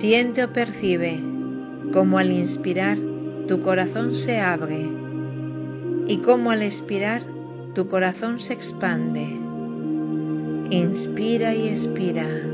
Siente o percibe cómo al inspirar tu corazón se abre y cómo al expirar tu corazón se expande. Inspira y expira.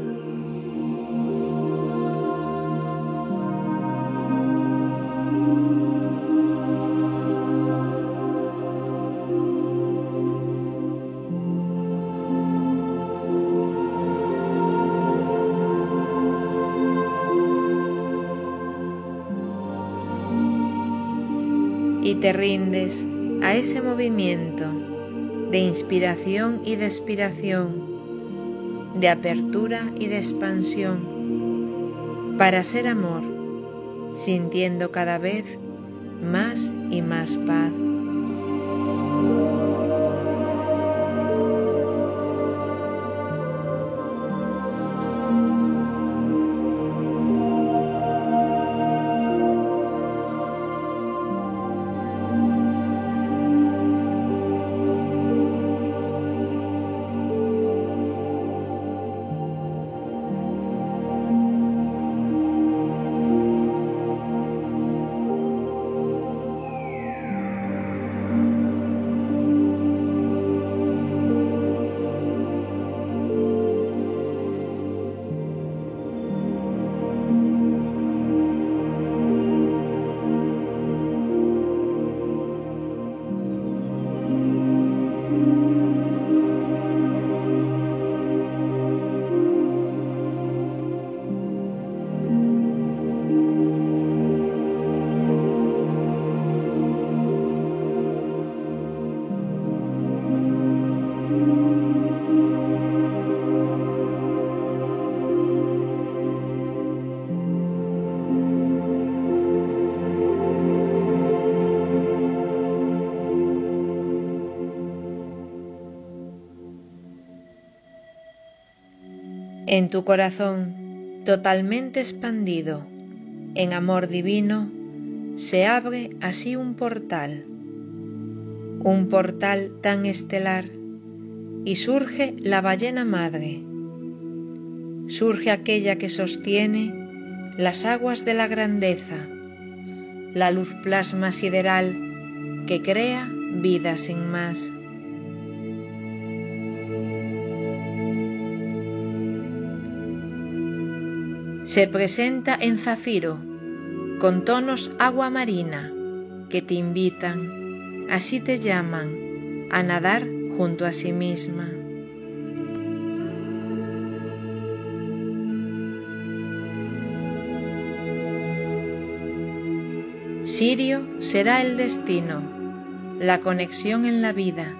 Te rindes a ese movimiento de inspiración y de expiración, de apertura y de expansión, para ser amor, sintiendo cada vez más y más paz. En tu corazón, totalmente expandido en amor divino, se abre así un portal, un portal tan estelar, y surge la ballena madre, surge aquella que sostiene las aguas de la grandeza, la luz plasma sideral que crea vida sin más. Se presenta en zafiro, con tonos agua marina, que te invitan, así te llaman, a nadar junto a sí misma. Sirio será el destino, la conexión en la vida,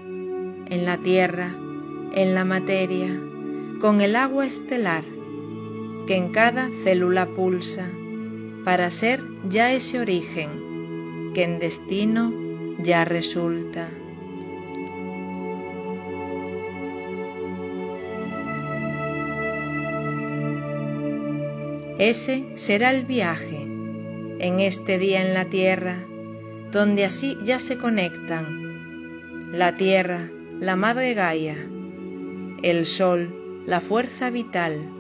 en la tierra, en la materia, con el agua estelar que en cada célula pulsa, para ser ya ese origen que en destino ya resulta. Ese será el viaje en este día en la tierra, donde así ya se conectan la tierra, la madre Gaia, el sol, la fuerza vital,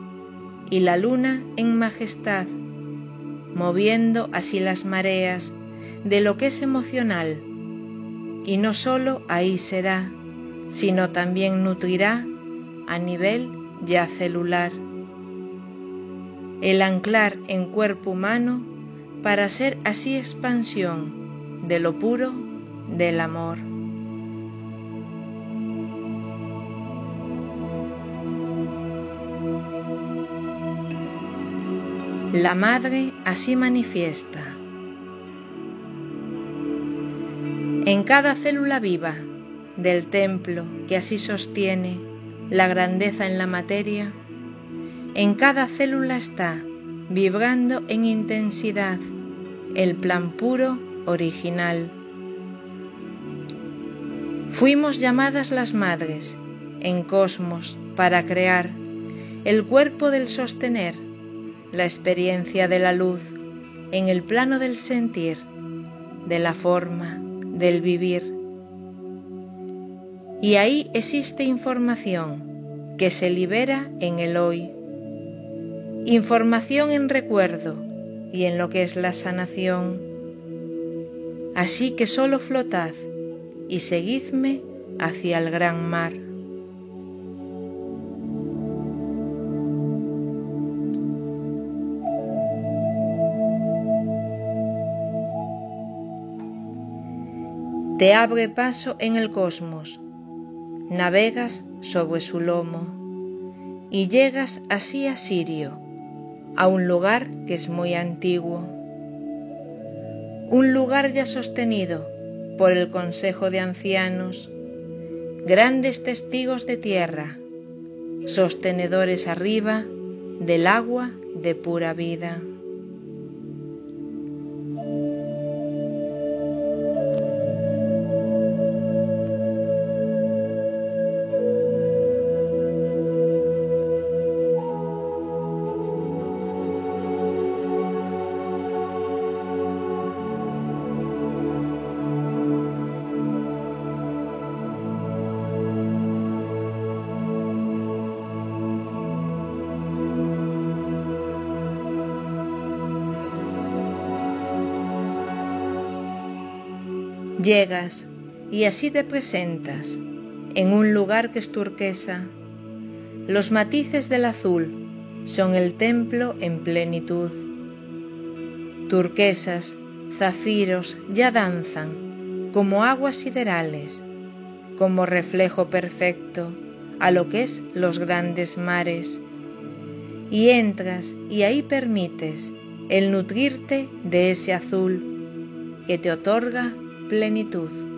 y la luna en majestad, moviendo así las mareas de lo que es emocional, y no sólo ahí será, sino también nutrirá a nivel ya celular. El anclar en cuerpo humano para ser así expansión de lo puro del amor. La Madre así manifiesta. En cada célula viva del templo que así sostiene la grandeza en la materia, en cada célula está vibrando en intensidad el plan puro original. Fuimos llamadas las madres en cosmos para crear el cuerpo del sostener la experiencia de la luz en el plano del sentir, de la forma, del vivir. Y ahí existe información que se libera en el hoy, información en recuerdo y en lo que es la sanación. Así que solo flotad y seguidme hacia el gran mar. Te abre paso en el cosmos, navegas sobre su lomo y llegas así a Sirio, a un lugar que es muy antiguo, un lugar ya sostenido por el Consejo de Ancianos, grandes testigos de tierra, sostenedores arriba del agua de pura vida. Llegas y así te presentas en un lugar que es turquesa. Los matices del azul son el templo en plenitud. Turquesas, zafiros ya danzan como aguas siderales, como reflejo perfecto a lo que es los grandes mares. Y entras y ahí permites el nutrirte de ese azul que te otorga plenitud.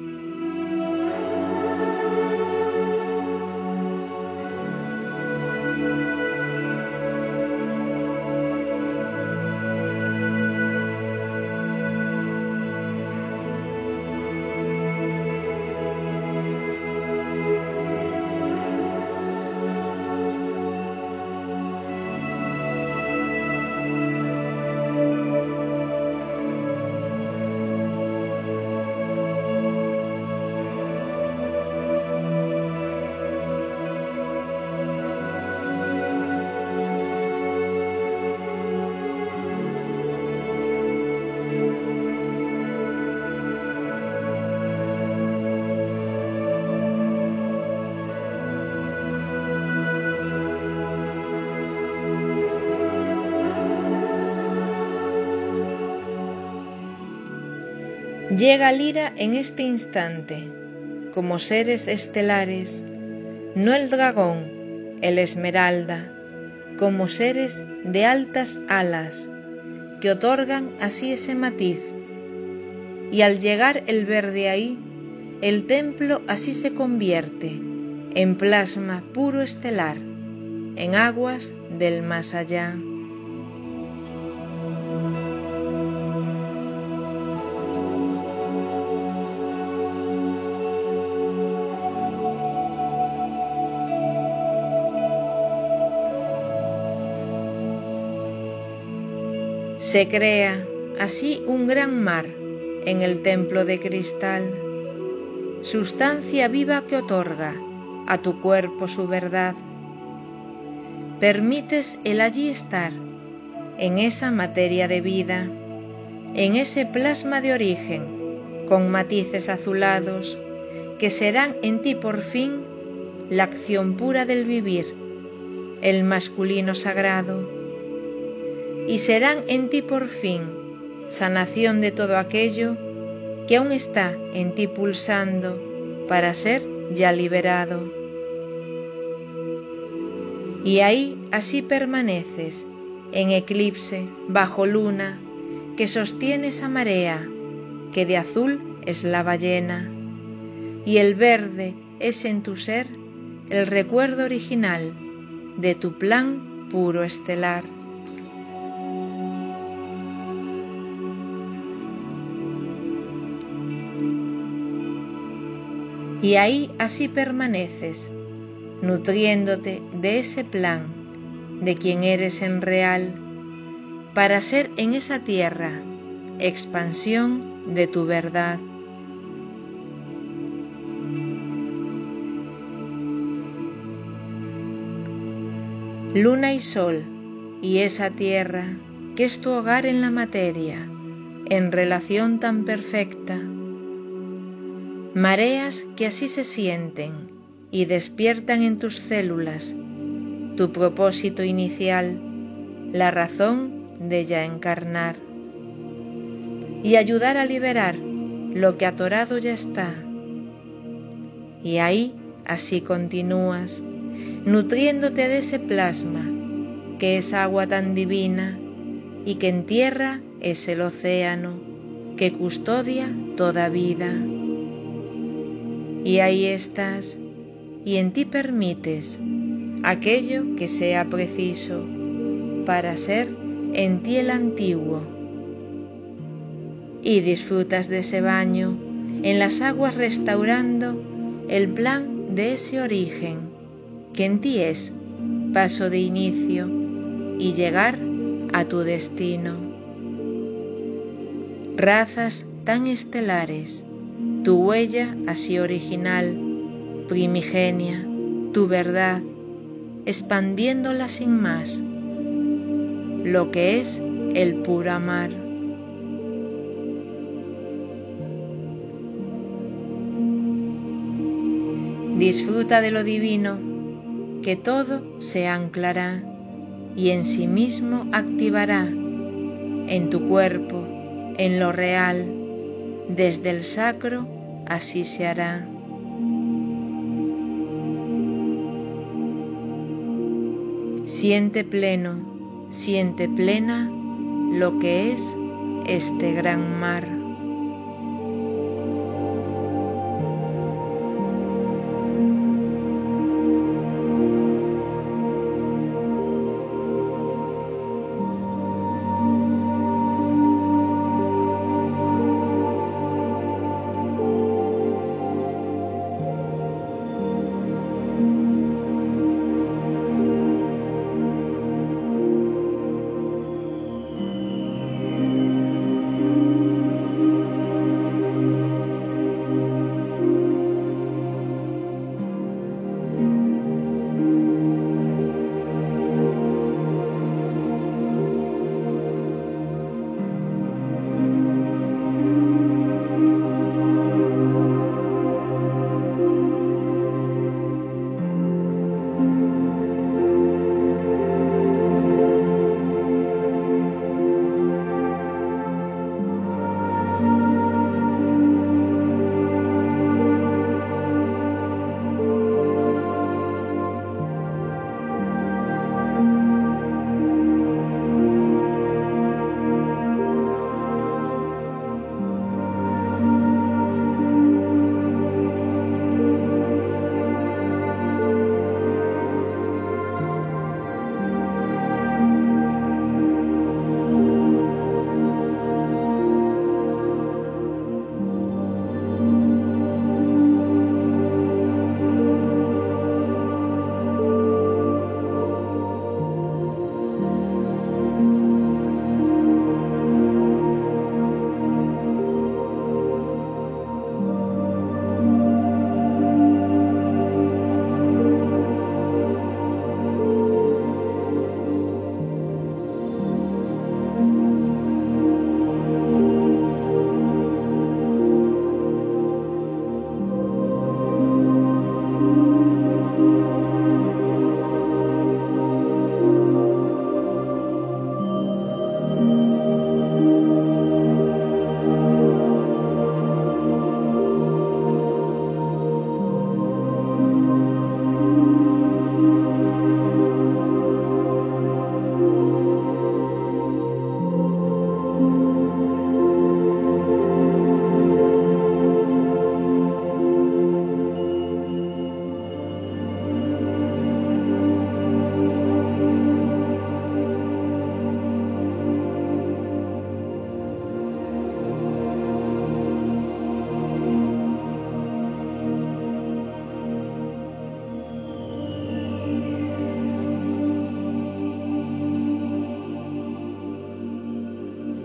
Llega Lira en este instante, como seres estelares, no el dragón, el esmeralda, como seres de altas alas, que otorgan así ese matiz. Y al llegar el verde ahí, el templo así se convierte en plasma puro estelar, en aguas del más allá. Se crea así un gran mar en el templo de cristal, sustancia viva que otorga a tu cuerpo su verdad. Permites el allí estar, en esa materia de vida, en ese plasma de origen, con matices azulados, que serán en ti por fin la acción pura del vivir, el masculino sagrado, y serán en ti por fin sanación de todo aquello que aún está en ti pulsando para ser ya liberado. Y ahí así permaneces, en eclipse, bajo luna, que sostiene esa marea, que de azul es la ballena, y el verde es en tu ser el recuerdo original de tu plan puro estelar. Y ahí así permaneces, nutriéndote de ese plan, de quien eres en real, para ser en esa tierra expansión de tu verdad. Luna y sol, y esa tierra que es tu hogar en la materia, en relación tan perfecta, mareas que así se sienten y despiertan en tus células tu propósito inicial, la razón de ya encarnar y ayudar a liberar lo que atorado ya está. Y ahí así continúas, nutriéndote de ese plasma, que es agua tan divina y que en tierra es el océano que custodia toda vida. Y ahí estás, y en ti permites aquello que sea preciso para ser en ti el antiguo. Y disfrutas de ese baño en las aguas restaurando el plan de ese origen que en ti es paso de inicio y llegar a tu destino. Razas tan estelares, tu huella así original, primigenia, tu verdad, expandiéndola sin más, lo que es el puro amar. Disfruta de lo divino, que todo se anclará y en sí mismo activará en tu cuerpo, en lo real, desde el sacro así se hará. Siente pleno, siente plena lo que es este gran mar.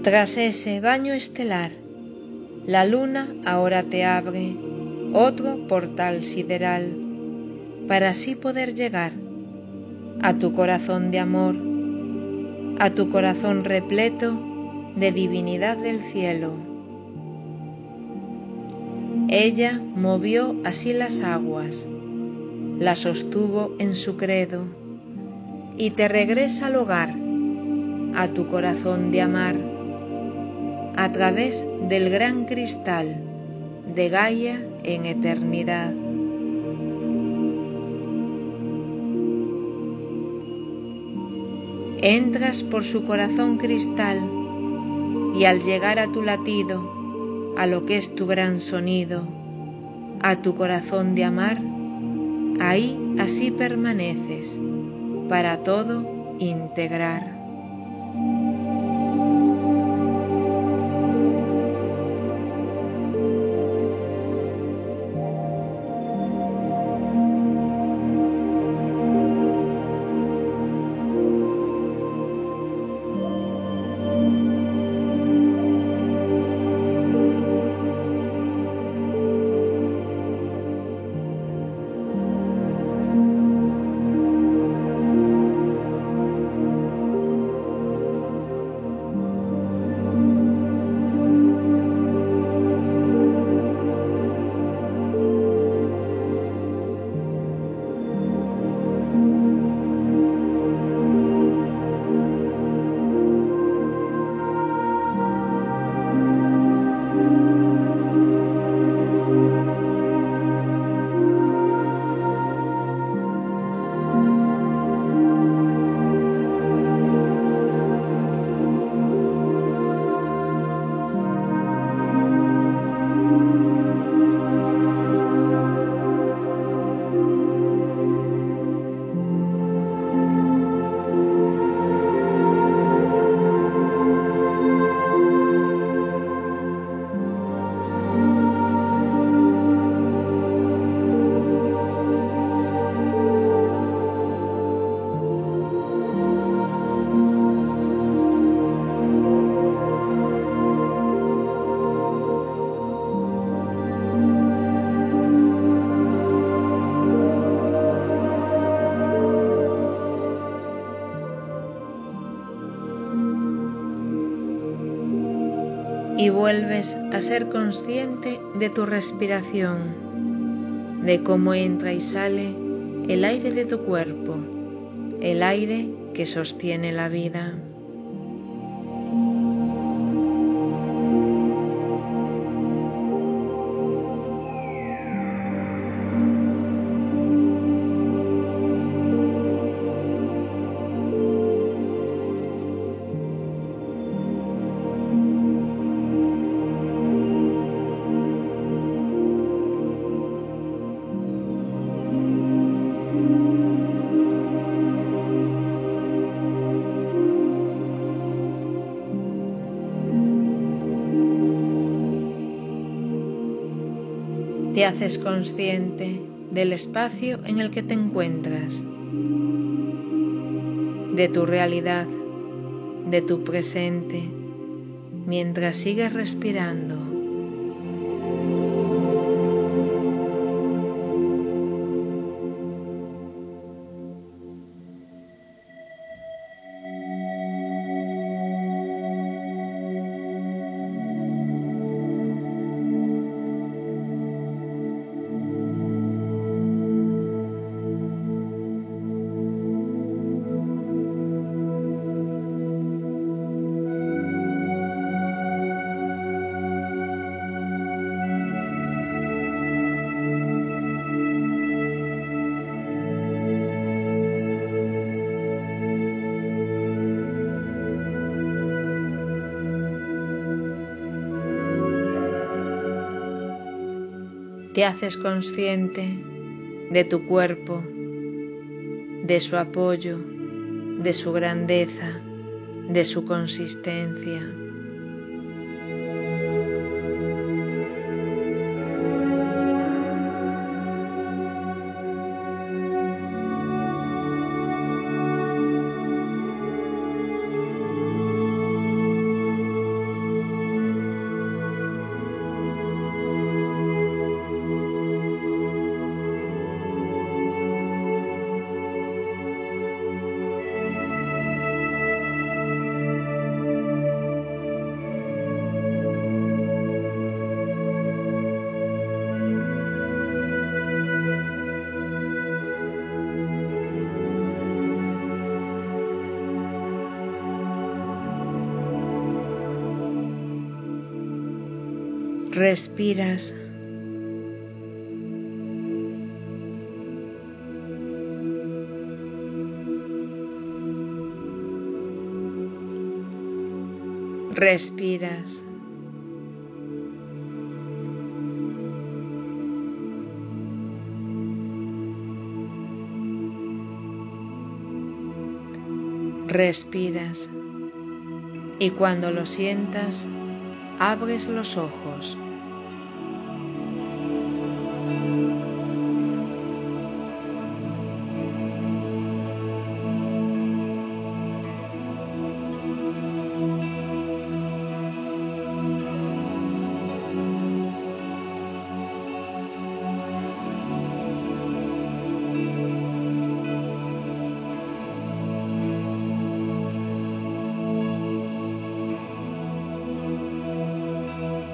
Tras ese baño estelar, la luna ahora te abre otro portal sideral para así poder llegar a tu corazón de amor, a tu corazón repleto de divinidad del cielo. Ella movió así las aguas, las sostuvo en su credo y te regresa al hogar, a tu corazón de amar, a través del gran cristal de Gaia en eternidad. Entras por su corazón cristal y al llegar a tu latido, a lo que es tu gran sonido, a tu corazón de amar, ahí así permaneces para todo integrar. Y vuelves a ser consciente de tu respiración, de cómo entra y sale el aire de tu cuerpo, el aire que sostiene la vida. Te haces consciente del espacio en el que te encuentras, de tu realidad, de tu presente, mientras sigues respirando. Te haces consciente de tu cuerpo, de su apoyo, de su grandeza, de su consistencia. Respiras. Respiras. Respiras y cuando lo sientas, abres los ojos.